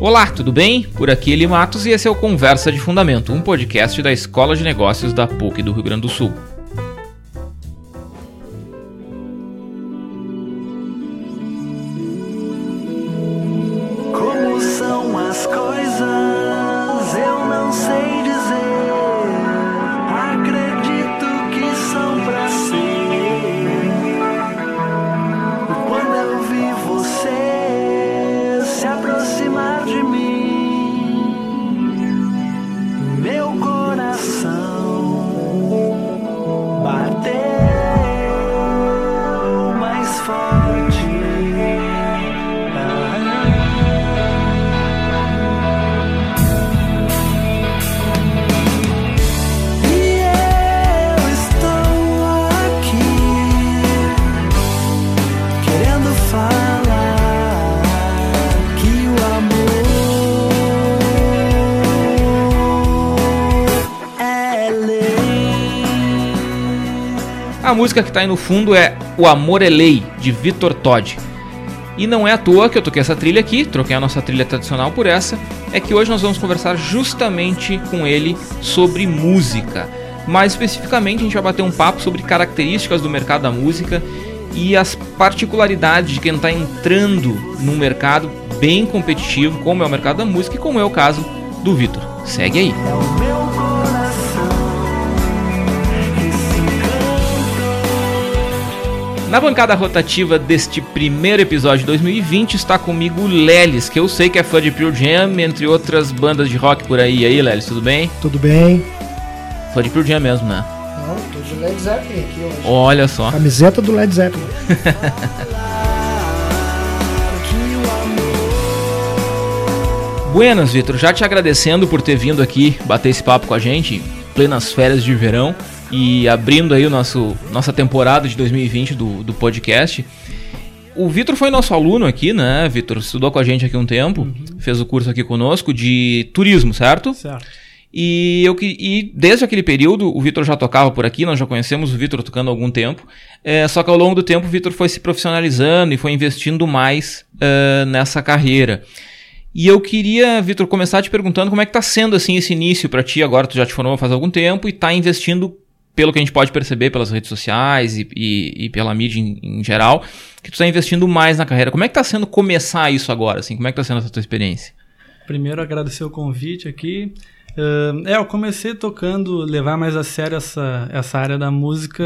Olá, tudo bem? Por aqui Eli Matos e esse é o Conversa de Fundamento, um podcast da Escola de Negócios da PUC do Rio Grande do Sul. A música que está aí no fundo é O Amor é Lei, de Vitor Todd. E não é à toa que eu toquei essa trilha aqui, troquei a nossa trilha tradicional por essa, é que hoje nós vamos conversar justamente com ele sobre música. Mais especificamente, a gente vai bater um papo sobre características do mercado da música e as particularidades de quem está entrando num mercado bem competitivo, como é o mercado da música e como é o caso do Vitor. Segue aí. Na bancada rotativa deste primeiro episódio de 2020 está comigo o Lelis, que eu sei que é fã de Pure Jam, entre outras bandas de rock por aí. E aí, Lelis, tudo bem? Tudo bem. Fã de Pure Jam mesmo, né? Não, tô de Led Zeppelin aqui hoje. Olha só. Camiseta do Led Zeppelin. Buenas, Vitor. Já te agradecendo por ter vindo aqui bater esse papo com a gente, plenas férias de verão e abrindo aí o nosso nossa temporada de 2020 do, do podcast. O Vitor foi nosso aluno aqui, né? Vitor estudou com a gente aqui um tempo, uhum. fez o curso aqui conosco de turismo, certo? Certo. E, eu, e desde aquele período, o Vitor já tocava por aqui, nós já conhecemos o Vitor tocando há algum tempo. É, só que ao longo do tempo o Vitor foi se profissionalizando e foi investindo mais uh, nessa carreira. E eu queria, Vitor, começar te perguntando como é que está sendo assim esse início para ti agora, tu já te formou faz algum tempo e está investindo pelo que a gente pode perceber pelas redes sociais e, e, e pela mídia em, em, geral, que tu está investindo mais na carreira. Como é que está sendo começar isso agora? Assim? Como é que está sendo essa tua experiência? Primeiro, agradecer o convite aqui. Uh, é, eu comecei tocando, levar mais a sério essa, essa área da música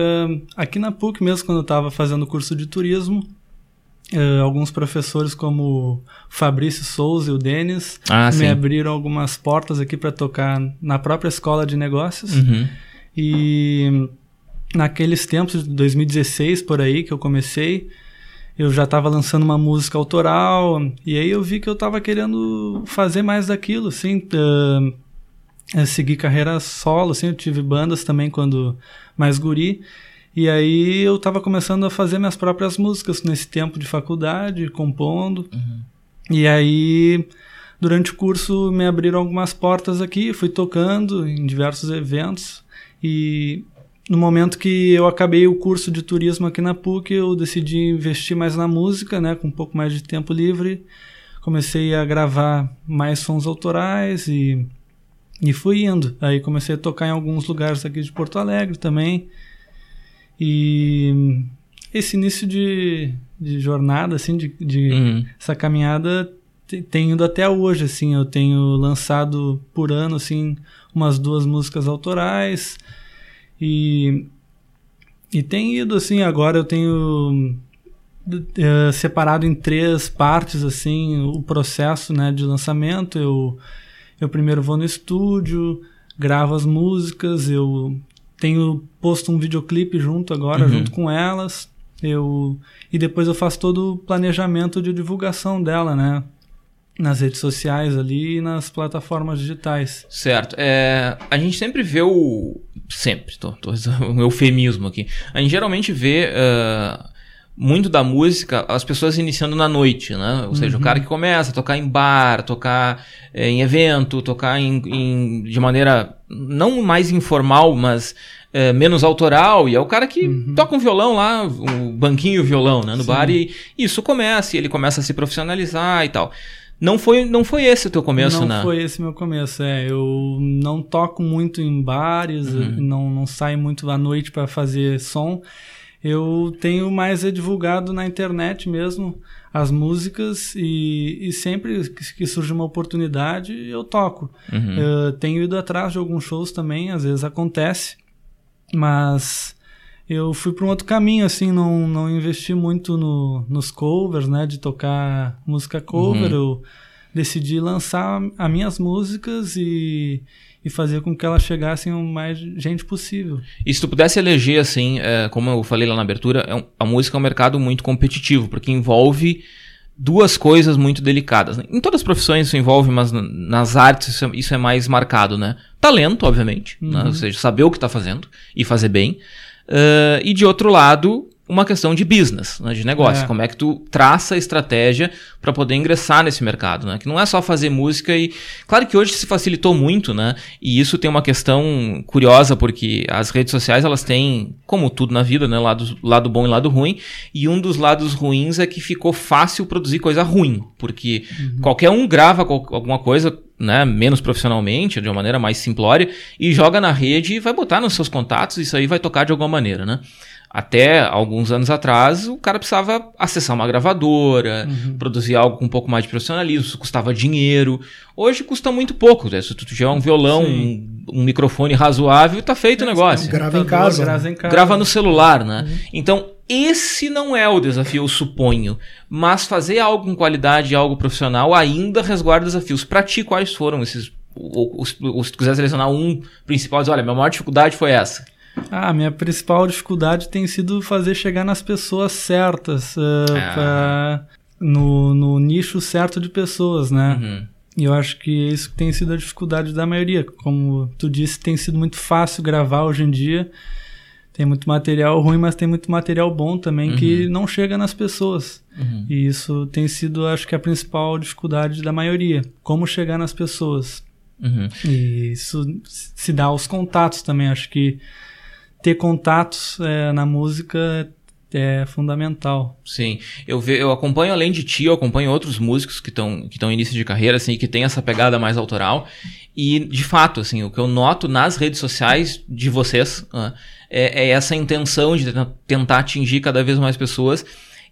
aqui na PUC mesmo, quando eu estava fazendo curso de turismo. Uh, alguns professores como Fabrício Souza e o Denis ah, me sim. abriram algumas portas aqui para tocar na própria escola de negócios. Uhum. E naqueles tempos de 2016 por aí que eu comecei, eu já estava lançando uma música autoral e aí eu vi que eu estava querendo fazer mais daquilo, assim, uh, seguir carreira solo, assim, eu tive bandas também quando mais guri. E aí eu estava começando a fazer minhas próprias músicas nesse tempo de faculdade, compondo. Uhum. E aí durante o curso me abriram algumas portas aqui, fui tocando em diversos eventos. E no momento que eu acabei o curso de turismo aqui na PUC, eu decidi investir mais na música, né, com um pouco mais de tempo livre. Comecei a gravar mais sons autorais e, e fui indo. Aí comecei a tocar em alguns lugares aqui de Porto Alegre também. E esse início de, de jornada, assim, de, de uhum. essa caminhada tem ido até hoje, assim. Eu tenho lançado por ano, assim, umas duas músicas autorais. E, e tem ido assim, agora eu tenho uh, separado em três partes assim o processo né, de lançamento. Eu, eu primeiro vou no estúdio, gravo as músicas, eu tenho posto um videoclipe junto agora, uhum. junto com elas. Eu, e depois eu faço todo o planejamento de divulgação dela, né? Nas redes sociais ali e nas plataformas digitais. Certo. É, a gente sempre vê o. Sempre, tô, tô um eufemismo aqui. A gente geralmente vê. Uh, muito da música, as pessoas iniciando na noite, né? Ou seja, uhum. o cara que começa a tocar em bar, tocar é, em evento, tocar em, em, de maneira não mais informal, mas é, menos autoral, e é o cara que uhum. toca um violão lá, o um banquinho violão, né? No Sim. bar, e isso começa, e ele começa a se profissionalizar e tal. Não foi, não foi esse o teu começo, não né? Não foi esse meu começo, é. Eu não toco muito em bares, uhum. não, não saio muito à noite para fazer som. Eu tenho mais é divulgado na internet mesmo as músicas e, e sempre que surge uma oportunidade eu toco. Uhum. Eu tenho ido atrás de alguns shows também, às vezes acontece, mas eu fui para um outro caminho, assim, não, não investi muito no, nos covers, né, de tocar música cover. Uhum. Eu decidi lançar as minhas músicas e, e fazer com que elas chegassem o mais gente possível. E se tu pudesse eleger, assim, é, como eu falei lá na abertura, é um, a música é um mercado muito competitivo, porque envolve duas coisas muito delicadas. Em todas as profissões isso envolve, mas nas artes isso é, isso é mais marcado, né? Talento, obviamente, né? uhum. né? ou seja, saber o que está fazendo e fazer bem. Uh, e de outro lado, uma questão de business, né, de negócio. É. Como é que tu traça a estratégia para poder ingressar nesse mercado, né? Que não é só fazer música e... Claro que hoje se facilitou muito, né? E isso tem uma questão curiosa, porque as redes sociais, elas têm, como tudo na vida, né? Lado, lado bom e lado ruim. E um dos lados ruins é que ficou fácil produzir coisa ruim. Porque uhum. qualquer um grava alguma coisa né, menos profissionalmente, de uma maneira mais simplória, e joga na rede e vai botar nos seus contatos, isso aí vai tocar de alguma maneira, né? Até alguns anos atrás, o cara precisava acessar uma gravadora, uhum. produzir algo com um pouco mais de profissionalismo, isso custava dinheiro. Hoje custa muito pouco. Né? Se tu tiver um violão, um, um, microfone razoável, tá feito o negócio. Grava em casa. Grava, em casa. grava no celular, né? Uhum. Então, esse não é o desafio, eu suponho. Mas fazer algo com qualidade, algo profissional, ainda resguarda desafios. Para ti, quais foram esses. Ou, se tu quiser selecionar um principal, diz, olha, minha maior dificuldade foi essa. Ah, minha principal dificuldade tem sido fazer chegar nas pessoas certas, uh, pra, no, no nicho certo de pessoas, né? Uhum. E eu acho que isso tem sido a dificuldade da maioria. Como tu disse, tem sido muito fácil gravar hoje em dia. Tem muito material ruim, mas tem muito material bom também uhum. que não chega nas pessoas. Uhum. E isso tem sido, acho que, a principal dificuldade da maioria. Como chegar nas pessoas. Uhum. E isso se dá aos contatos também. Acho que ter contatos é, na música é fundamental. Sim, eu, ve, eu acompanho além de ti, eu acompanho outros músicos que estão que estão em início de carreira, assim, que tem essa pegada mais autoral. E de fato, assim, o que eu noto nas redes sociais de vocês uh, é, é, essa intenção de tentar atingir cada vez mais pessoas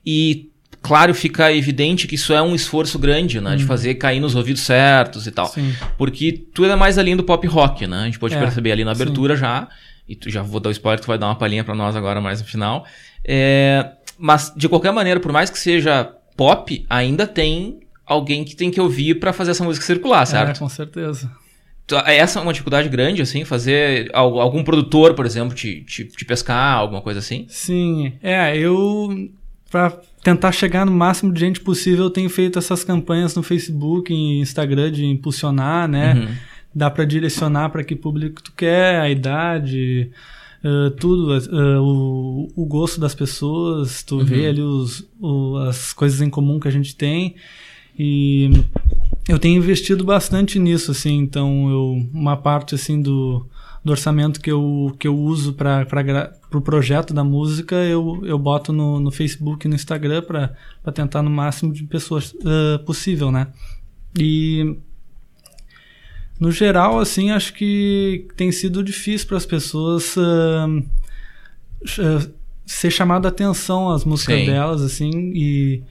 e claro, fica evidente que isso é um esforço grande, né? De uhum. fazer cair nos ouvidos certos e tal. Sim. Porque tu é mais ali do pop rock, né? A gente pode é, perceber ali na abertura sim. já e tu já vou dar o spoiler, tu vai dar uma palhinha para nós agora mais no final. É, mas, de qualquer maneira, por mais que seja pop, ainda tem alguém que tem que ouvir para fazer essa música circular, certo? É, com certeza. Essa é uma dificuldade grande, assim, fazer algum produtor, por exemplo, te, te, te pescar, alguma coisa assim? Sim, é, eu para tentar chegar no máximo de gente possível, eu tenho feito essas campanhas no Facebook e Instagram de impulsionar, né? Uhum dá para direcionar para que público tu quer, a idade, uh, tudo, uh, o, o gosto das pessoas, tu uhum. vê ali os, o, as coisas em comum que a gente tem. E eu tenho investido bastante nisso, assim, então eu, uma parte assim do, do orçamento que eu, que eu uso para o pro projeto da música, eu, eu boto no, no Facebook e no Instagram para tentar no máximo de pessoas uh, possível, né? E no geral, assim, acho que tem sido difícil para as pessoas uh, uh, ser chamada atenção às músicas Sim. delas, assim, e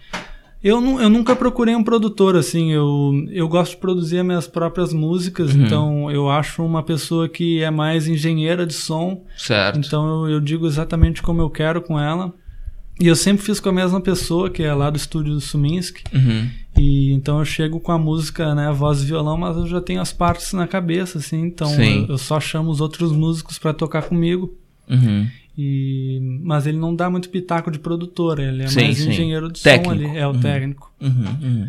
eu, eu nunca procurei um produtor, assim, eu, eu gosto de produzir as minhas próprias músicas, uhum. então eu acho uma pessoa que é mais engenheira de som. Certo. Então eu, eu digo exatamente como eu quero com ela. E eu sempre fiz com a mesma pessoa, que é lá do estúdio do Suminski. Uhum. E então eu chego com a música, né, voz e violão, mas eu já tenho as partes na cabeça, assim, então eu, eu, só chamo os outros músicos para tocar comigo. Uhum. E, mas ele não dá muito pitaco de produtor, ele é sim, mais sim. engenheiro de técnico. som ali, é o uhum. técnico. Uhum. uhum.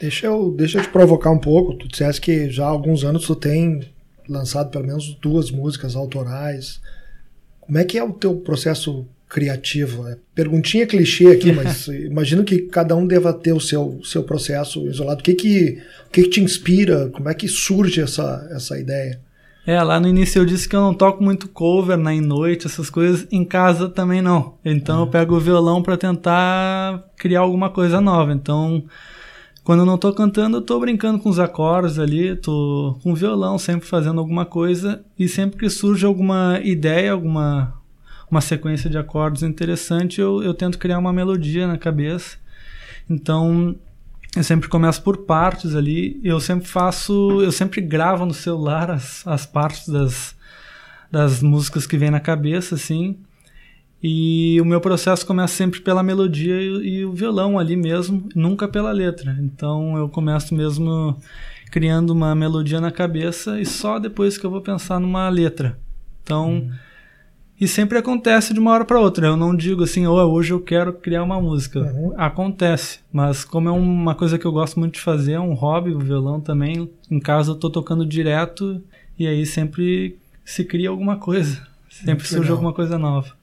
Deixa eu, deixa eu te provocar um pouco. Tu disseste que já há alguns anos tu tem lançado pelo menos duas músicas autorais. Como é que é o teu processo criativo. É perguntinha clichê aqui, mas imagino que cada um deva ter o seu, seu processo isolado. O que que, o que que te inspira? Como é que surge essa, essa ideia? É, lá no início eu disse que eu não toco muito cover na né, noite, essas coisas. Em casa também não. Então eu pego o violão para tentar criar alguma coisa nova. Então quando eu não tô cantando, eu tô brincando com os acordes ali, tô com o violão, sempre fazendo alguma coisa, e sempre que surge alguma ideia, alguma uma sequência de acordes interessante, eu, eu tento criar uma melodia na cabeça. Então, eu sempre começo por partes ali, eu sempre faço, eu sempre gravo no celular as, as partes das, das músicas que vem na cabeça, assim, e o meu processo começa sempre pela melodia e, e, o violão ali mesmo, nunca pela letra. Então eu começo mesmo criando uma melodia na cabeça e só depois que eu vou pensar numa letra. Então, uhum. E sempre acontece de uma hora para outra. Eu não digo assim, oh, hoje eu quero criar uma música. Uhum. Acontece, mas como é uma coisa que eu gosto muito de fazer, é um hobby, o violão também. Em casa eu tô tocando direto e aí sempre se cria alguma coisa. Sempre surge alguma coisa nova.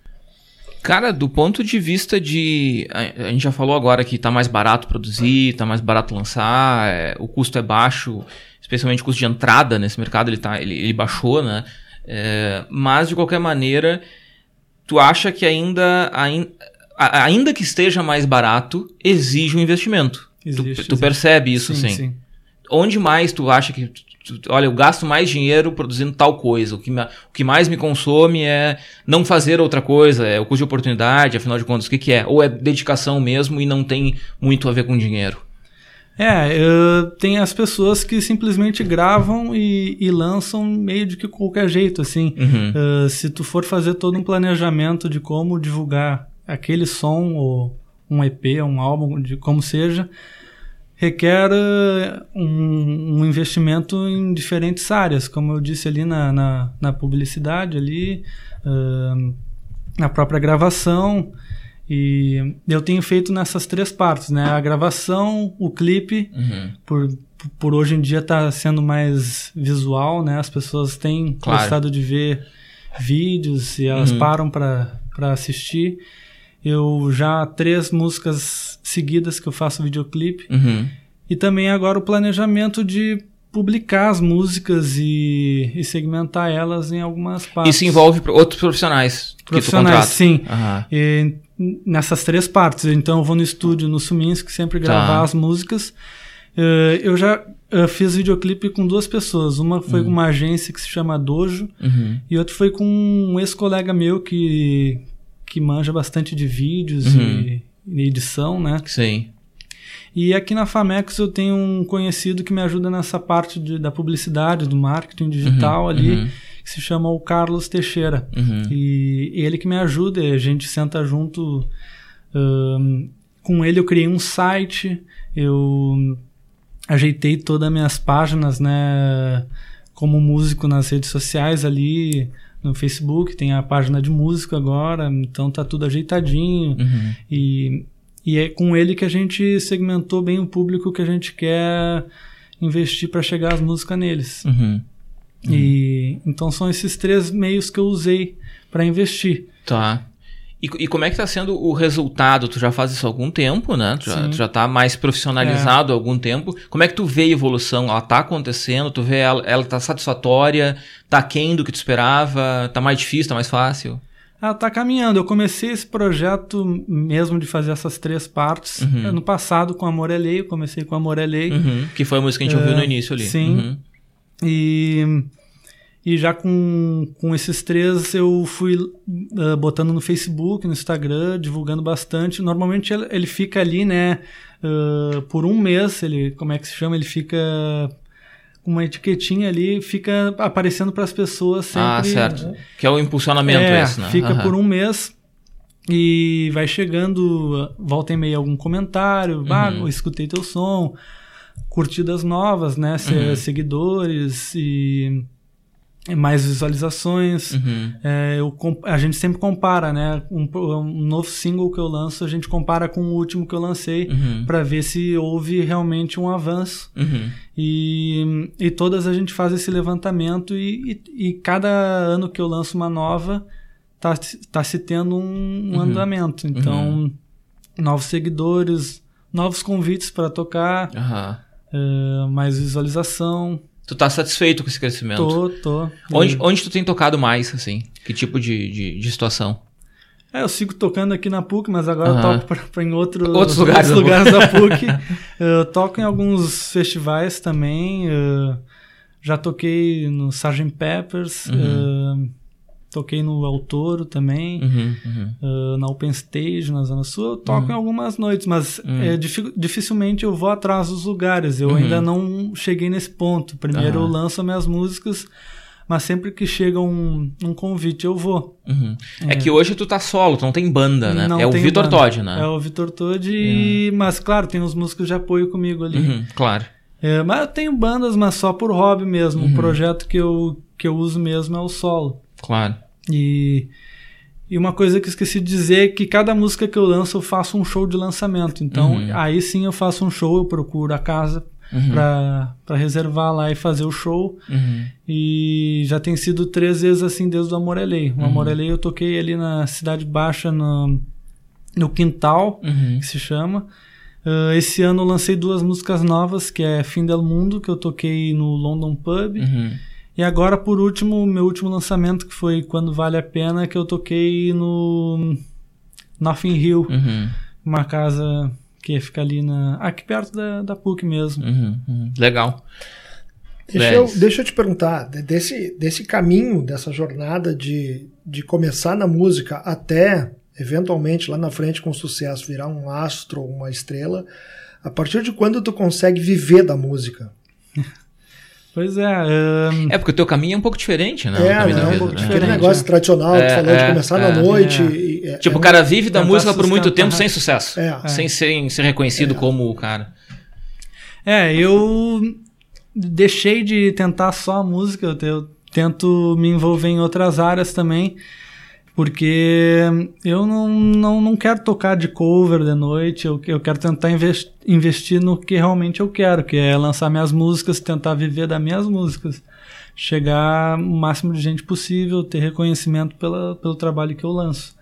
Cara, do ponto de vista de. A, gente já falou agora que tá mais barato produzir, tá mais barato lançar, é, o custo é baixo, especialmente o custo de entrada nesse mercado, ele, tá, ele, ele baixou, né? É, mas, de qualquer maneira, tu acha que ainda, ainda, ainda que esteja mais barato, exige um investimento. Existe, tu, tu percebe isso, sim, sim. sim. Onde mais tu acha que olha, eu gasto mais dinheiro produzindo tal coisa. O que, me, o que mais me consome é não fazer outra coisa, é o custo de oportunidade, afinal de contas, o que, que é? Ou é dedicação mesmo e não tem muito a ver com dinheiro? É, tem as pessoas que simplesmente gravam e, e, lançam meio de que qualquer jeito, assim. Uhum. Uh, se tu for fazer todo um planejamento de como divulgar aquele som ou um EP, um álbum, de como seja, requer uh, um, um, investimento em diferentes áreas, como eu disse ali na, na, na publicidade, ali, uh, na própria gravação. E eu tenho feito nessas três partes, né? A gravação, o clipe, uhum. por, por hoje em dia está sendo mais visual, né? As pessoas têm claro. gostado de ver vídeos e elas uhum. param para assistir. Eu já três músicas seguidas que eu faço videoclipe. Uhum. E também agora o planejamento de publicar as músicas e, e segmentar elas em algumas partes. Isso envolve outros profissionais. Profissionais, sim. Uhum. E, nessas três partes. Então eu vou no estúdio no Suminsk sempre gravar tá. as músicas. Uh, eu já uh, fiz videoclipe com duas pessoas. Uma foi uhum. com uma agência que se chama Dojo uhum. e outra foi com um ex-colega meu que que manja bastante de vídeos uhum. e, e, edição, né? Sim. E aqui na Famex eu tenho um conhecido que me ajuda nessa parte de, da publicidade, do marketing digital uhum, ali, uhum. Que se chama o Carlos Teixeira. Uhum. E ele que me ajuda, a gente senta junto. Um, com ele eu criei um site, eu ajeitei todas as minhas páginas, né? Como músico nas redes sociais ali, no Facebook, tem a página de música agora, então tá tudo ajeitadinho. Uhum. E, e é com ele que a gente segmentou bem o público que a gente quer investir para chegar as músicas neles. Uhum. Uhum. E então são esses três meios que eu usei para investir. Tá. E, e, como é que está sendo o resultado? Tu já faz isso há algum tempo, né? Tu já, tu já tá mais profissionalizado é. há algum tempo. Como é que tu vê a evolução? Ela está acontecendo? Tu vê ela, ela tá satisfatória? Tá aquém do que tu esperava? Tá mais difícil? Tá mais fácil? Ela tá caminhando. Eu comecei esse projeto mesmo de fazer essas três partes uhum. no passado com Amor é. Eu comecei com Amor é Lei. Uhum. Que foi a música que a gente é, ouviu no início ali. Sim. Uhum. E e já com, com esses três eu fui uh, botando no Facebook, no Instagram, divulgando bastante. Normalmente ele, ele fica ali, né, uh, por um mês, ele, como é que se chama? Ele fica com uma etiquetinha ali, fica aparecendo para as pessoas sempre. Ah, certo. Que é o impulsionamento é, esse, né? Fica uhum. por um mês e vai chegando, volta e meia algum comentário, uhum. ah, eu escutei teu som, curtidas novas, né, uhum. seguidores e mais visualizações. Uhum. É, eu, a gente sempre compara, né? Um, um, novo single que eu lanço, a gente compara com o último que eu lancei uhum. para ver se houve realmente um avanço. Uhum. E, e todas a gente faz esse levantamento e, e, e, cada ano que eu lanço uma nova, tá, tá se tendo um, um uhum. andamento. Então, novos seguidores, novos convites para tocar, uh, mais visualização. Tu tá satisfeito com esse crescimento? Tô, tô. Onde, onde tu tem tocado mais, assim? Que tipo de, de, de situação? É, eu sigo tocando aqui na PUC, mas agora eu toco pra, pra em outro, Outros lugares da lugares da PUC. eu toco em alguns festivais também. eh, já toquei no Sgt. Peppers, eh, toquei no El Toro também. Uhum, uhum. eh, na Open Stage, na Zona Sul, eu toco Uhum. em algumas noites, mas Uhum. difi- dificilmente eu vou atrás dos lugares. Eu Uhum. ainda não cheguei nesse ponto. Primeiro eu lanço as minhas músicas, mas sempre que chega um, um convite eu vou. Uhum. É. que hoje tu tá solo, tu não tem banda, né? Não é o Vitor. Todd, né? É o Vitor Todd, e- mas claro, tem os músicos de apoio comigo ali. Uhum, claro. É, mas eu tenho bandas, mas só por hobby mesmo. Uhum. O projeto que eu, que eu uso mesmo é o solo. Claro. E, e uma coisa que eu esqueci de dizer é que cada música que eu lanço eu faço um show de lançamento. Então Uhum. aí sim eu faço um show, eu procuro a casa Uhum. para reservar lá e fazer o show. Uhum. E já tem sido três vezes assim desde o Amor é. O Uhum. É Lei eu toquei ali na Cidade Baixa, no, no Quintal, Uhum. que se chama. Ah, esse ano eu lancei duas músicas novas, que é Fim del Mundo, que eu toquei no London Pub. Uhum. E agora, por último, meu último lançamento, que foi Quando Vale a Pena, que eu toquei no Nothing Hill, Uhum. uma casa que fica ali na, aqui perto da, da PUC mesmo. Uhum. Uhum. Legal. Deixa eu, deixa eu te perguntar, de- desse, desse caminho, dessa jornada de, de começar na música até, eventualmente, lá na frente com sucesso, virar um astro ou uma estrela, a partir de quando tu consegue viver da música? Pois é, ahn, É porque o teu caminho é um pouco diferente, né? O é, caminho da né? vida, Um né? aquele Diferente, negócio é. tradicional, É, tu falou é, de começar é. na noite. É. e- é- Tipo, é o cara vive da tentar música por muito tempo sem sucesso. É. Sem ser, ser reconhecido como o cara. É, eu deixei de tentar só a música, eu tento me envolver em outras áreas também, porque eu não, não, não quero tocar de cover de noite, eu, eu quero tentar inves- investir no que realmente eu quero, que é lançar minhas músicas, tentar viver das minhas músicas, chegar o máximo de gente possível, ter reconhecimento pela, pelo trabalho que eu lanço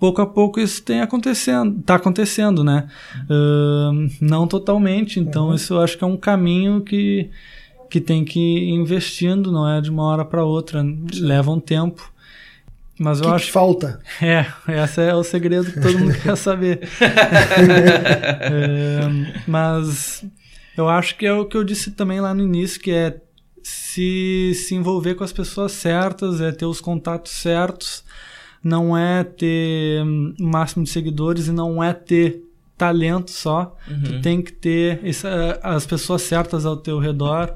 pouco a pouco isso tem acontecendo, tá acontecendo, né? Ahn, não totalmente, então isso eu acho que é um caminho que, que tem que ir investindo, não é de uma hora para outra, leva um tempo. Mas eu que, acho que falta? é, esse é o segredo que todo mundo quer saber. É, mas eu acho que é o que eu disse também lá no início, que é se, se envolver com as pessoas certas, é ter os contatos certos, não é ter hum, o máximo de seguidores e não é ter talento só. Tu tem que ter essa- as pessoas certas ao teu redor.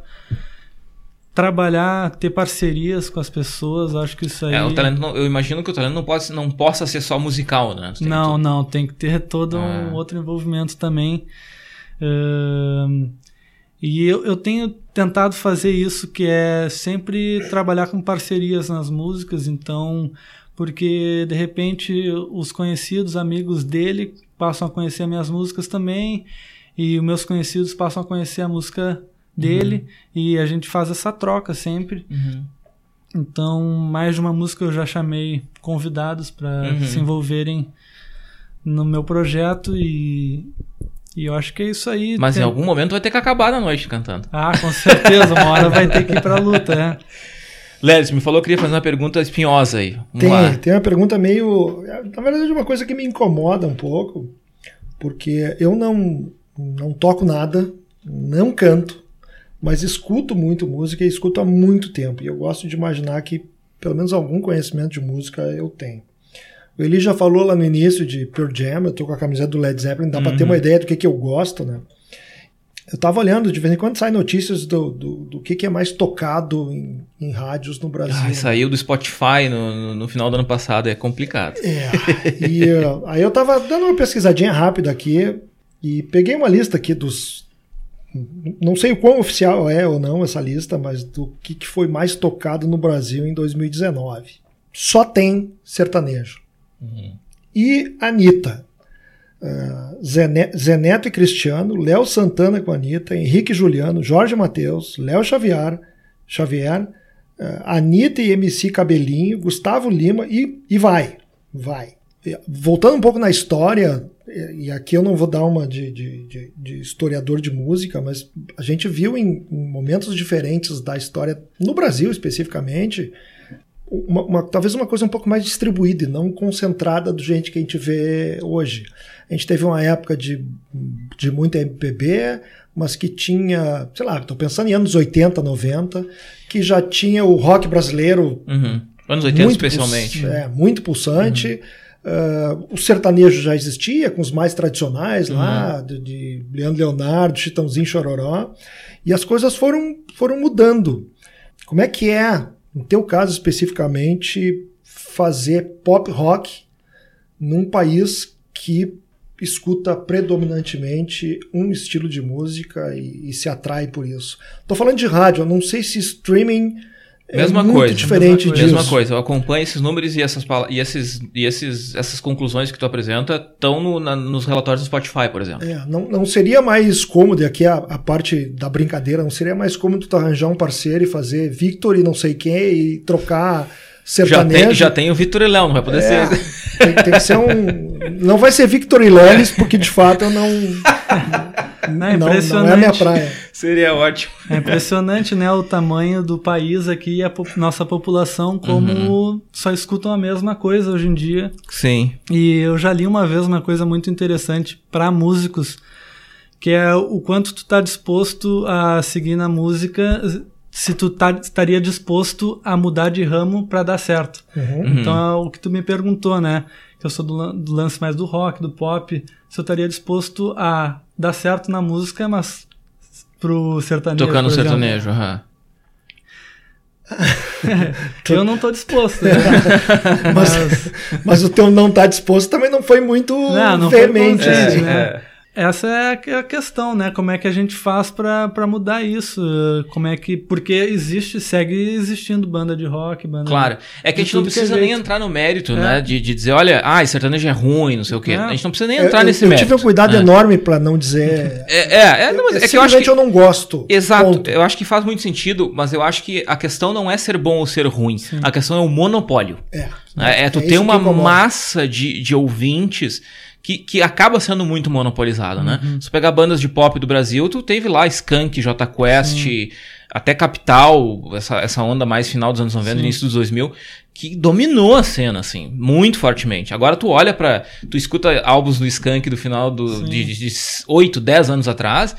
Trabalhar, ter parcerias com as pessoas, acho que isso aí. É, o talento não- eu imagino que o talento não, pode, não possa ser só musical, né? Não, que- não, tem que ter todo Ah. um outro envolvimento também. Ahn, e eu, eu tenho tentado fazer isso, que é sempre trabalhar com parcerias nas músicas, então, porque de repente os conhecidos, amigos dele, passam a conhecer minhas músicas também, e os meus conhecidos passam a conhecer a música dele, e a gente faz essa troca sempre. Uhum. Então, mais de uma música eu já chamei convidados para Uhum. se envolverem no meu projeto e, e eu acho que é isso aí. Mas Tem- em algum momento vai ter que acabar na noite cantando. Ah, com certeza, uma hora vai ter que ir pra luta, é. Lelis, me falou que queria fazer uma pergunta espinhosa aí. Vamos Tem, lá. tem uma pergunta meio. Na verdade, uma coisa que me incomoda um pouco, porque eu não, não toco nada, não canto, mas escuto muito música e escuto há muito tempo. E eu gosto de imaginar que pelo menos algum conhecimento de música eu tenho. O Eli já falou lá no início de Pearl Jam, eu tô com a camiseta do Led Zeppelin, dá pra ter uma ideia do que, que eu gosto, né? Eu tava olhando, de vez em quando saem notícias do, do, do que, que é mais tocado em, em rádios no Brasil. Ai, saiu do Spotify no, no, final do ano passado, é complicado. É, e aí eu tava dando uma pesquisadinha rápida aqui e peguei uma lista aqui dos. Não sei o quão oficial é ou não essa lista, mas do que, que foi mais tocado no Brasil em 2019. Só tem sertanejo. E Anitta. Uh, Zene- Zeneto e Cristiano, Léo Santana com Anitta, Henrique Juliano, Jorge Matheus, Léo Xavier, Xavier uh, Anitta e MC Cabelinho, Gustavo Lima e, e vai, vai. Voltando um pouco na história, e aqui eu não vou dar uma de, de- de- de historiador de música, mas a gente viu em, em momentos diferentes da história, no Brasil especificamente, uma, uma, talvez uma coisa um pouco mais distribuída e não concentrada do gente que a gente vê hoje. A gente teve uma época de, de muita MPB, mas que tinha, sei lá, estou pensando em anos 80, 90, que já tinha o rock brasileiro. Uhum. Anos 80 especialmente. é, muito pulsante. Uhum. Uh, o sertanejo já existia, com os mais tradicionais uhum. lá, de, de Leandro Leonardo, Chitãozinho Chororó. E as coisas foram, foram mudando. Como é que é no teu caso especificamente, fazer pop rock num país que escuta predominantemente um estilo de música e, e se atrai por isso. Tô falando de rádio, eu não sei se streaming é mesma muito coisa, diferente mesma disso. Mesma coisa, eu acompanho esses números e essas, e esses, e esses, essas conclusões que tu apresenta estão no, nos relatórios do Spotify, por exemplo. É, não, não seria mais cômodo, e aqui a, a parte da brincadeira, não seria mais cômodo tu arranjar um parceiro e fazer Victor e não sei quem e trocar sertanejo. Já tem, já tem o Victor e Léo, não vai poder é, ser. Tem, tem, que ser um. Não vai ser Victor e porque de fato eu não. Não, é não, não, é minha praia. Seria ótimo. É impressionante, né? O tamanho do país aqui e a po nossa população, como uhum. só escutam a mesma coisa hoje em dia. Sim. E eu já li uma vez uma coisa muito interessante para músicos, que é o quanto tu tá disposto a seguir na música se tu tá, estaria disposto a mudar de ramo para dar certo. Uhum. Então é o que tu me perguntou, né? Que eu sou do, do, lance mais do rock, do pop. Se eu estaria disposto a dar certo na música, mas pro sertanejo. Tocando sertanejo, aham. eu não estou disposto. Né? mas, mas, o teu não tá disposto também não foi muito não, não veemente. Foi é, né? É. Essa é a questão, né? Como é que a gente faz para mudar isso? Como é que. Porque existe, segue existindo banda de rock, banda. Claro. É que a gente não precisa é nem entrar no mérito, é. né? De, de dizer, olha, ah, sertanejo é ruim, não sei o quê. É. A gente não precisa nem entrar eu, nesse eu mérito. Eu tive um cuidado é. enorme para não dizer. É, é, é, não, mas é que eu acho que eu não gosto. Exato. Ponto. Eu acho que faz muito sentido, mas eu acho que a questão não é ser bom ou ser ruim. Sim. A questão é o monopólio. É. É, é tu ter uma massa de, de ouvintes que, que acaba sendo muito monopolizado, né? uhum. né? Se tu pegar bandas de pop do Brasil, tu teve lá Skank, J Quest, Sim. até Capital, essa, essa onda mais final dos anos 90, Sim. início dos 2000, que dominou a cena, assim, muito fortemente. Agora tu olha para Tu escuta álbuns do Skank do final do, de, de 8, 10 anos atrás,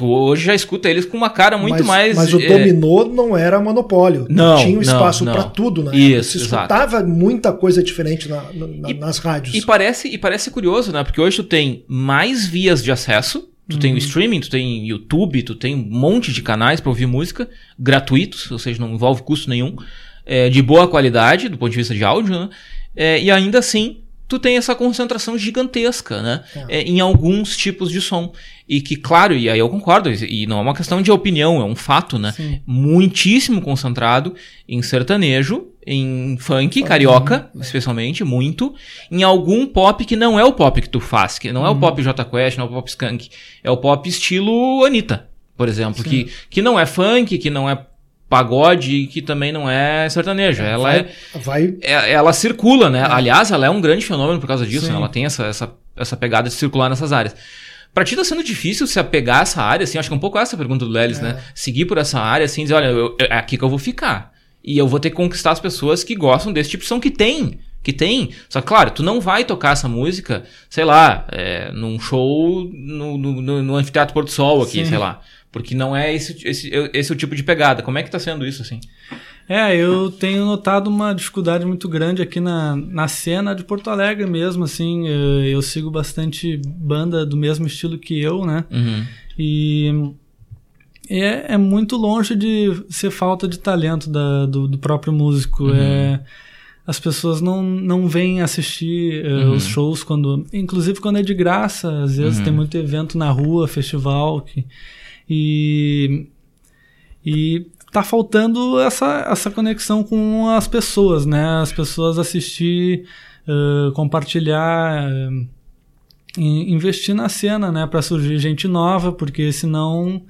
Tu hoje já escuta eles com uma cara muito mas, mais. Mas o é... dominó não era monopólio. Não. Tinha um espaço para tudo, né? Isso. Se escutava exato. muita coisa diferente na, na, e, nas rádios. E parece, e parece curioso, né? Porque hoje tu tem mais vias de acesso. Tu tem o uhum. streaming, tu tem YouTube, tu tem um monte de canais para ouvir música gratuitos, ou seja, não envolve custo nenhum, é, de boa qualidade do ponto de vista de áudio, né? É, e ainda assim tu tem essa concentração gigantesca, né? É. É, em alguns tipos de som. E que, claro, e aí eu concordo, e não é uma questão de opinião, é um fato, né? Sim. Muitíssimo concentrado em sertanejo, em funk, carioca, é. especialmente, muito, em algum pop que não é o pop que tu faz, que não é o uhum. pop J Quest, não é o pop Skunk, é o pop estilo Anitta, por exemplo, que, que não é funk, que não é pagode que também não é sertanejo. Ela vai, é, vai... É, ela circula, né? É. Aliás, ela é um grande fenômeno por causa disso. Né? Ela tem essa, essa, essa pegada de circular nessas áreas. Pra ti tá sendo difícil se apegar a essa área, assim, acho que é um pouco essa a pergunta do Lelis, é. né? Seguir por essa área, assim, dizer, olha, eu, é aqui que eu vou ficar. E eu vou ter que conquistar as pessoas que gostam desse tipo de som que tem. Que tem. Só que, claro, tu não vai tocar essa música, sei lá, é, num show no, no, no, no Anfiteatro Porto Sol aqui, Sim. sei lá. Porque não é esse, esse, esse o tipo de pegada. Como é que tá sendo isso, assim? É, eu tenho notado uma dificuldade muito grande aqui na, na cena de Porto Alegre mesmo, assim. Eu, eu sigo bastante banda do mesmo estilo que eu, né? Uhum. E é, é muito longe de ser falta de talento da, do, do próprio músico. Uhum. É, as pessoas não, não vêm assistir uh, uhum. os shows quando. Inclusive quando é de graça, às vezes uhum. tem muito evento na rua, festival. Que, e, e tá faltando essa, essa conexão com as pessoas, né? As pessoas assistir, uh, compartilhar, uh, investir na cena, né? Para surgir gente nova, porque senão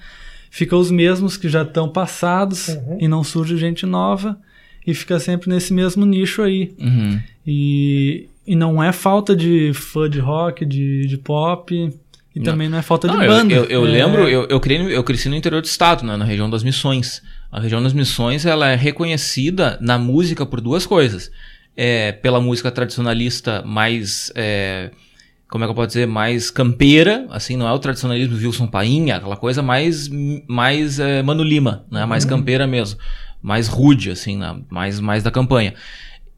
fica os mesmos que já estão passados uhum. e não surge gente nova e fica sempre nesse mesmo nicho aí. Uhum. E, e não é falta de fã de rock, de, de pop. E não. também não é falta de não, banda. Eu, eu, eu é... lembro, eu, eu, cresci, eu cresci no interior do estado, né, na região das Missões. A região das Missões ela é reconhecida na música por duas coisas. É, pela música tradicionalista mais. É, como é que eu posso dizer? Mais campeira, assim, não é o tradicionalismo Wilson Painha, aquela coisa mais, mais é, Mano Lima, né? Mais uhum. campeira mesmo. Mais rude, assim, né? mais, mais da campanha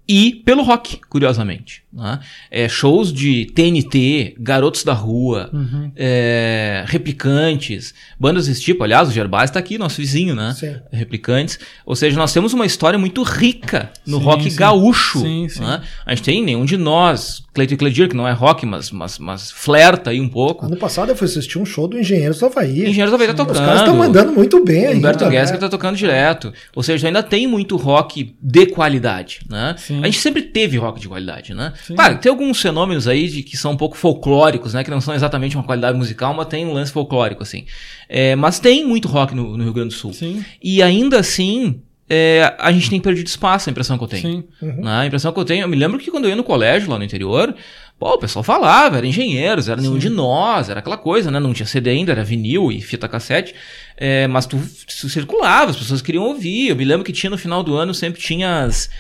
e pelo rock, curiosamente. Né? É, shows de TNT, Garotos da Rua, uhum. é, Replicantes, bandas desse tipo. Aliás, o Gerbaz está aqui, nosso vizinho, né? Sim. Replicantes. Ou seja, nós temos uma história muito rica no sim, rock sim. gaúcho. Sim, né? A gente tem nenhum de nós, Cleiton Cledir, que não é rock, mas, mas, mas flerta aí um pouco. Ano passado eu fui assistir um show do Engenheiros do Havaí. Engenheiros do Havaí tá tocando. Os caras estão mandando muito bem aí. Humberto Guesca né? tá tocando direto. Ou seja, ainda tem muito rock de qualidade, né? A gente sempre teve rock de qualidade, né? Sim. Claro, tem alguns fenômenos aí de, que são um pouco folclóricos, né? Que não são exatamente uma qualidade musical, mas tem um lance folclórico, assim. É, mas tem muito rock no, no, Rio Grande do Sul. Sim. E ainda assim, é, a gente tem perdido espaço, a impressão que eu tenho. Sim. Uhum. Né? A impressão que eu tenho, eu me lembro que quando eu ia no colégio lá no interior, Pô, o pessoal falava, era engenheiros, era nenhum de nós, era aquela coisa, né? Não tinha CD ainda, era vinil e fita cassete. É, mas tu, tu circulava, as pessoas queriam ouvir. Eu me lembro que tinha no final do ano, sempre tinha as,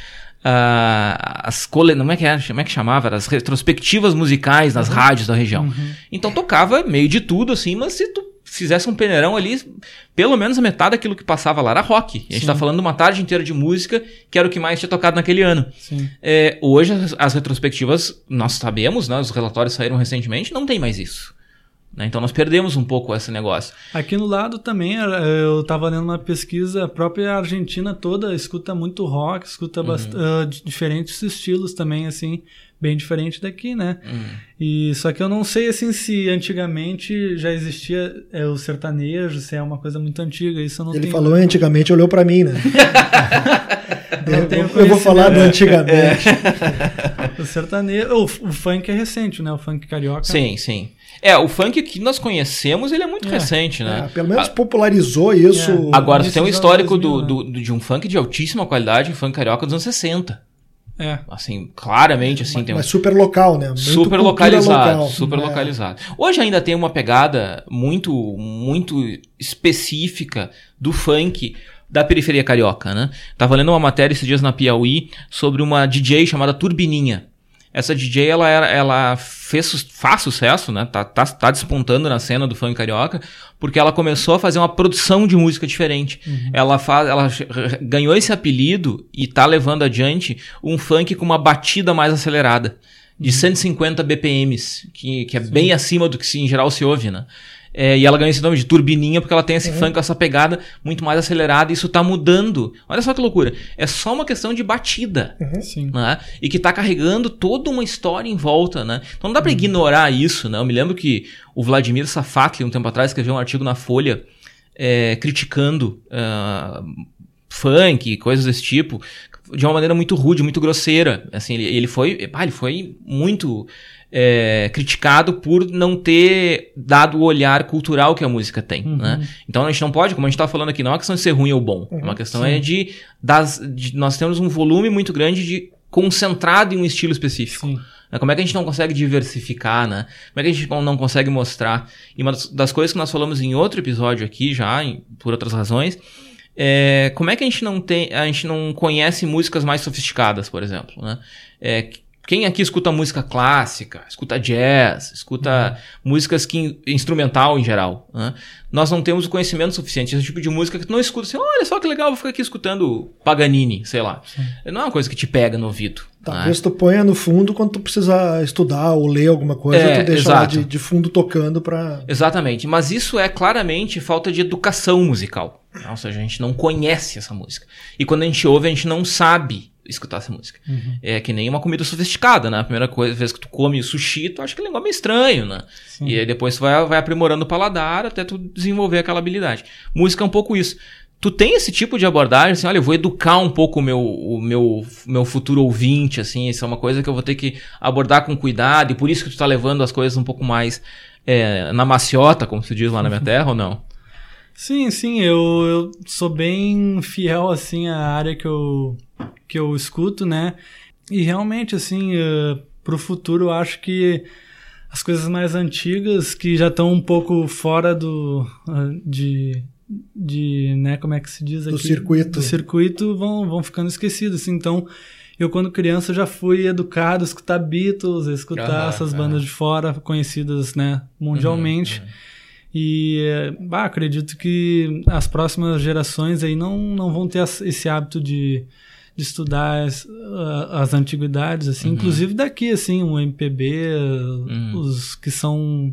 Uh, as cole... como é que é? como é que chamava? As retrospectivas musicais nas uhum. rádios da região. Uhum. Então tocava meio de tudo, assim, mas se tu fizesse um peneirão ali, pelo menos a metade daquilo que passava lá era rock. E a gente tá falando uma tarde inteira de música, que era o que mais tinha tocado naquele ano. É, hoje as, as, retrospectivas, nós sabemos, né, os relatórios saíram recentemente, não tem mais isso. Né? Então nós perdemos um pouco esse negócio. Aqui no lado também, eh, eu estava lendo uma pesquisa, a própria Argentina toda escuta muito rock, escuta uhum. uh, diferentes estilos também, assim, bem diferente daqui, né? Uhum. E só que eu não sei assim se antigamente já existia é, o sertanejo, se é uma coisa muito antiga, isso eu não Ele tenho... falou antigamente, olhou para mim, né? eu, eu vou falar do antigamente. o sertanejo, o, o funk é recente, né? O funk carioca. Sim, sim. É, o funk que nós conhecemos, ele é muito é, recente, né? É, pelo menos popularizou isso. É. Agora, você tem um histórico 2000, do, do, do, de um funk de altíssima qualidade, um funk carioca dos anos 60. É. Assim, claramente, assim, mas, tem um... Mas super local, né? Muito super localizado, local. super é. localizado. Hoje ainda tem uma pegada muito, muito específica do funk da periferia carioca, né? Tava lendo uma matéria esses dias na Piauí sobre uma DJ chamada Turbininha. Essa DJ, ela, era, ela fez, faz sucesso, né? Tá, tá, tá despontando na cena do funk carioca, porque ela começou a fazer uma produção de música diferente. Uhum. Ela, faz, ela ganhou esse apelido e tá levando adiante um funk com uma batida mais acelerada. De uhum. 150 BPMs, que, que é Sim. bem acima do que em geral se ouve, né? É, e ela ganhou esse nome de turbininha porque ela tem esse uhum. funk, essa pegada muito mais acelerada e isso tá mudando. Olha só que loucura. É só uma questão de batida. Uhum. Né? E que tá carregando toda uma história em volta, né? Então não dá pra uhum. ignorar isso, né? Eu me lembro que o Vladimir Safatli, um tempo atrás, escreveu um artigo na Folha é, criticando uh, funk, coisas desse tipo, de uma maneira muito rude, muito grosseira. Assim, ele, ele foi, ele foi muito é, criticado por não ter dado o olhar cultural que a música tem, uhum. né? Então a gente não pode, como a gente está falando aqui, não é uma questão de ser ruim ou bom. Uhum, uma questão sim. é de, das, de, Nós temos um volume muito grande de concentrado em um estilo específico. Sim. Né? Como é que a gente não consegue diversificar, né? Como é que a gente não consegue mostrar? E uma das coisas que nós falamos em outro episódio aqui, já, em, por outras razões, é, como é que a gente não tem, a gente não conhece músicas mais sofisticadas, por exemplo, né? É, quem aqui escuta música clássica, escuta jazz, escuta uhum. músicas que instrumental em geral, né? nós não temos o conhecimento suficiente. Esse tipo de música que tu não escuta assim, olha só que legal, vou ficar aqui escutando Paganini, sei lá. Sim. Não é uma coisa que te pega no ouvido. Talvez né? tu ponha no fundo quando tu precisa estudar ou ler alguma coisa, é, tu deixa lá de, de, fundo tocando para. Exatamente, mas isso é claramente falta de educação musical. Ou seja, a gente não conhece essa música. E quando a gente ouve, a gente não sabe escutar essa música. Uhum. É que nem uma comida sofisticada, né? A primeira coisa, vez que tu come sushi, tu acha que é meio estranho, né? Sim. E aí depois tu vai, vai aprimorando o paladar até tu desenvolver aquela habilidade. Música é um pouco isso. Tu tem esse tipo de abordagem, assim, olha, eu vou educar um pouco o meu, o meu, meu futuro ouvinte, assim, isso é uma coisa que eu vou ter que abordar com cuidado, e por isso que tu tá levando as coisas um pouco mais é, na maciota, como se diz lá na minha terra, ou não? Sim, sim, eu, eu sou bem fiel, assim, à área que eu, que eu escuto, né? E realmente, assim, uh, pro futuro, eu acho que as coisas mais antigas, que já estão um pouco fora do, uh, de, de, né, como é que se diz aqui? Do circuito. Do circuito vão, vão ficando esquecidos. Assim. Então, eu quando criança já fui educado a escutar Beatles, a escutar essas bandas de fora conhecidas, né, mundialmente. Uhum, uhum. E bah, acredito que as próximas gerações aí não, não vão ter esse hábito de, de estudar as, as antiguidades, assim, uhum. inclusive daqui, assim, o MPB, uhum. os que são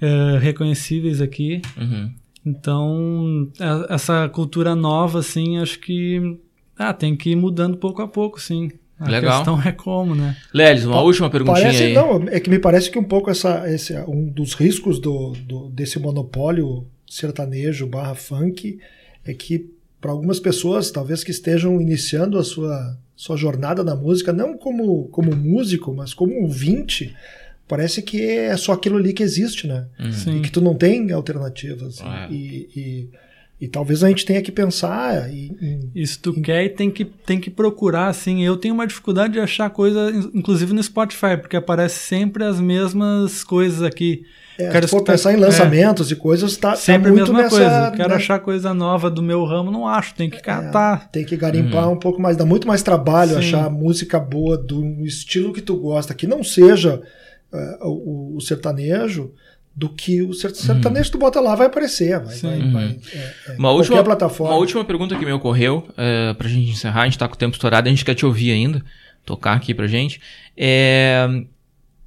é, reconhecíveis aqui. Uhum. Então, essa cultura nova, assim, acho que ah, tem que ir mudando pouco a pouco, sim. A Legal. questão é como, né? Lelis, uma pa última perguntinha parece, aí. Não, é que me parece que um pouco essa, esse, um dos riscos do, do desse monopólio sertanejo barra funk é que para algumas pessoas, talvez que estejam iniciando a sua, sua jornada na música, não como, como músico, mas como ouvinte, parece que é só aquilo ali que existe, né? Uhum. E que tu não tem alternativas. É. E, e, e, talvez a gente tenha que pensar. Em, Isso tu em... quer e tem que, tem que procurar, assim. Eu tenho uma dificuldade de achar coisa, inclusive no Spotify, porque aparece sempre as mesmas coisas aqui. É, Quero se for pensar em lançamentos é, e coisas, tá, sempre tá muito a mesma nessa, coisa. Quero né? achar coisa nova do meu ramo, não acho, tem que é, catar. É, tem que garimpar uhum. um pouco mais, dá muito mais trabalho Sim. achar música boa do estilo que tu gosta, que não seja uh, o, o, sertanejo do que o sertanejo uhum. tu bota lá vai aparecer, vai, vai, uhum. vai é, é, uma última plataforma. Uma última pergunta que me ocorreu é, pra gente encerrar, a gente tá com o tempo estourado, a gente quer te ouvir ainda, tocar aqui pra gente. É,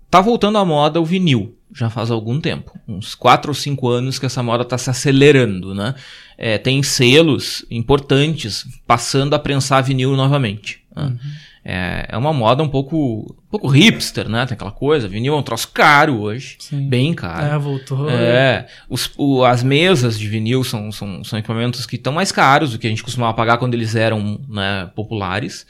tá voltando à moda o vinil, já faz algum tempo, uns 4 ou 5 anos que essa moda tá se acelerando, né? É, tem selos importantes passando a prensar vinil novamente. Né? Uhum. É, é uma moda um pouco, um pouco hipster, né? Tem aquela coisa, vinil é um troço caro hoje, Sim. bem caro. É, voltou. É, os, o, as mesas de vinil são, são, são equipamentos que estão mais caros do que a gente costumava pagar quando eles eram né, populares.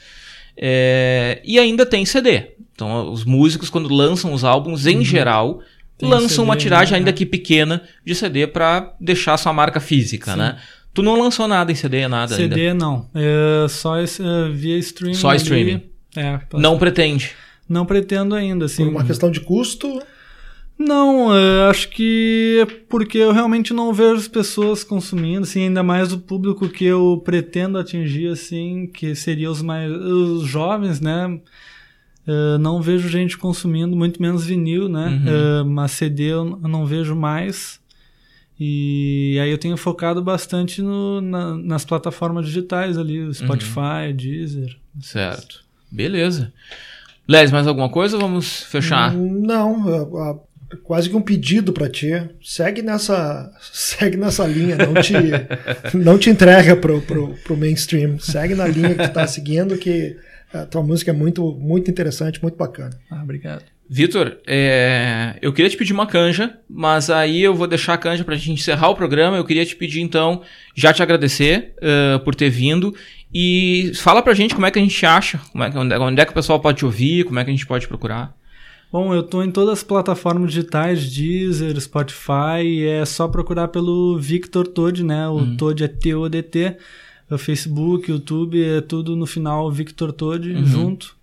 É, e ainda tem CD. Então, os músicos, quando lançam os álbuns, em uhum. geral, tem lançam CD, uma tiragem, né? ainda que pequena, de CD para deixar sua marca física, Sim. né? Tu não lançou nada em CD, nada CD ainda? não. É só uh, via streaming. Só streaming. É, não pretende? Não pretendo ainda, assim. Por uma questão de custo? Não, é, acho que é porque eu realmente não vejo as pessoas consumindo, assim, ainda mais o público que eu pretendo atingir, assim, que seria os mais os jovens, né? Uh, não vejo gente consumindo, muito menos vinil, né? Uhum. Uh, mas CD eu não vejo mais. E aí eu tenho focado bastante no, na, nas plataformas digitais ali, o Spotify, uhum. Deezer. Certo. Beleza. Les, mais alguma coisa ou vamos fechar? Não, quase que um pedido para ti. Segue nessa, segue nessa linha, não te, não te entrega pro, pro, pro mainstream. Segue na linha que tu tá seguindo, que a tua música é muito, muito interessante, muito bacana. Ah, obrigado. Vitor, é, eu queria te pedir uma canja, mas aí eu vou deixar a canja para a gente encerrar o programa. Eu queria te pedir, então, já te agradecer uh, por ter vindo e fala pra gente como é que a gente acha, como é, onde, onde é que o pessoal pode te ouvir, como é que a gente pode procurar. Bom, eu tô em todas as plataformas digitais, Deezer, Spotify, é só procurar pelo Victor Todd, né? O uhum. Todd é T-O-D-T. O Facebook, YouTube, é tudo no final Victor Todd uhum. junto.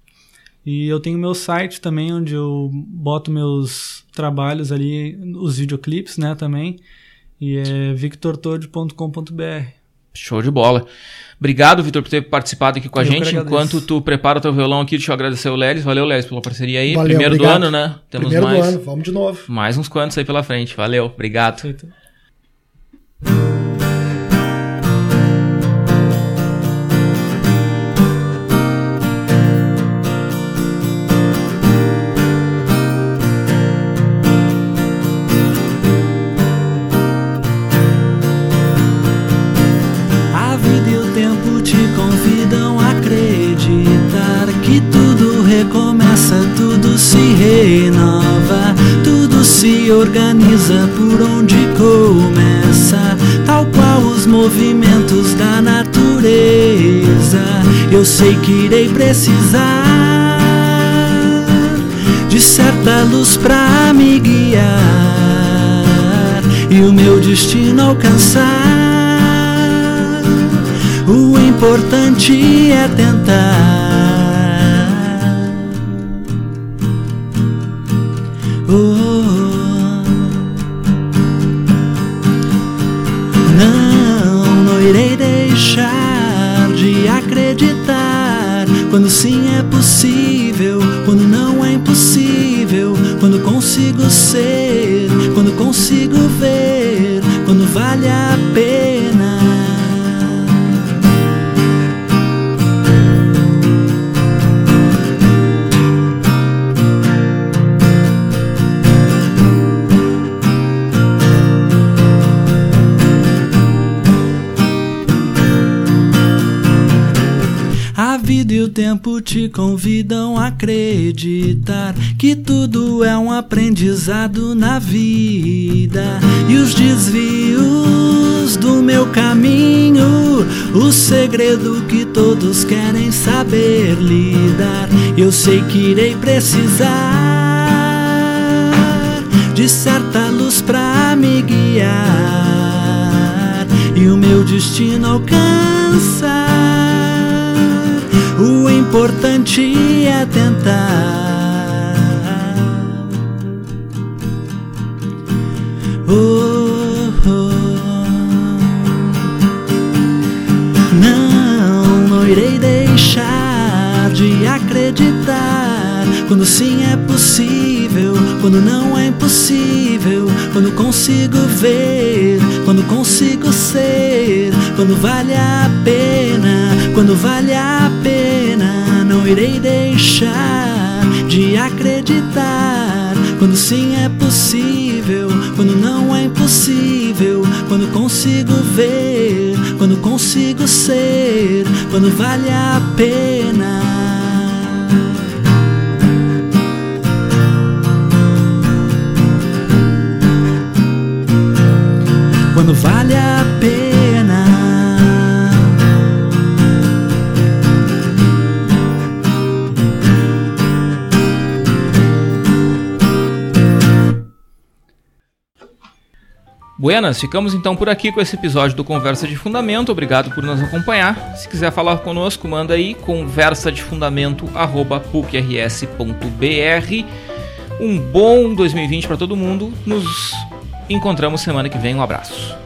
E eu tenho meu site também, onde eu boto meus trabalhos ali, os videoclipes, né, também. E é victortode.com.br. Show de bola. Obrigado, Vitor, por ter participado aqui com a eu gente. Enquanto tu prepara o teu violão aqui, deixa eu agradecer o Lelis. Valeu, Lelis, pela parceria aí. Valeu, Primeiro obrigado. do ano, né? Temos Primeiro mais, do ano, vamos de novo. Mais uns quantos aí pela frente. Valeu, obrigado. Feito. Por onde começa, tal qual os movimentos da natureza. Eu sei que irei precisar de certa luz pra me guiar e o meu destino alcançar. O importante é tentar. Acreditar. Quando sim é possível, quando não é impossível. Quando consigo ser, quando consigo ver, quando vale a tempo te convidam a acreditar que tudo é um aprendizado na vida e os desvios do meu caminho, o segredo que todos querem saber lidar. Eu sei que irei precisar de certa luz pra me guiar e o meu destino alcançar. Importante é tentar. Oh, oh. Não, não irei deixar de acreditar. Quando sim é possível, quando não é impossível, quando consigo ver, quando consigo ser, quando vale a pena, quando vale a pena, não irei deixar de acreditar. Quando sim é possível, quando não é impossível, quando consigo ver, quando consigo ser, quando vale a pena. quando vale a Buenas, ficamos então por aqui com esse episódio do Conversa de Fundamento. Obrigado por nos acompanhar. Se quiser falar conosco, manda aí conversadefundamento@pucrs.br. Um bom 2020 para todo mundo. Nos encontramos semana que vem. Um abraço.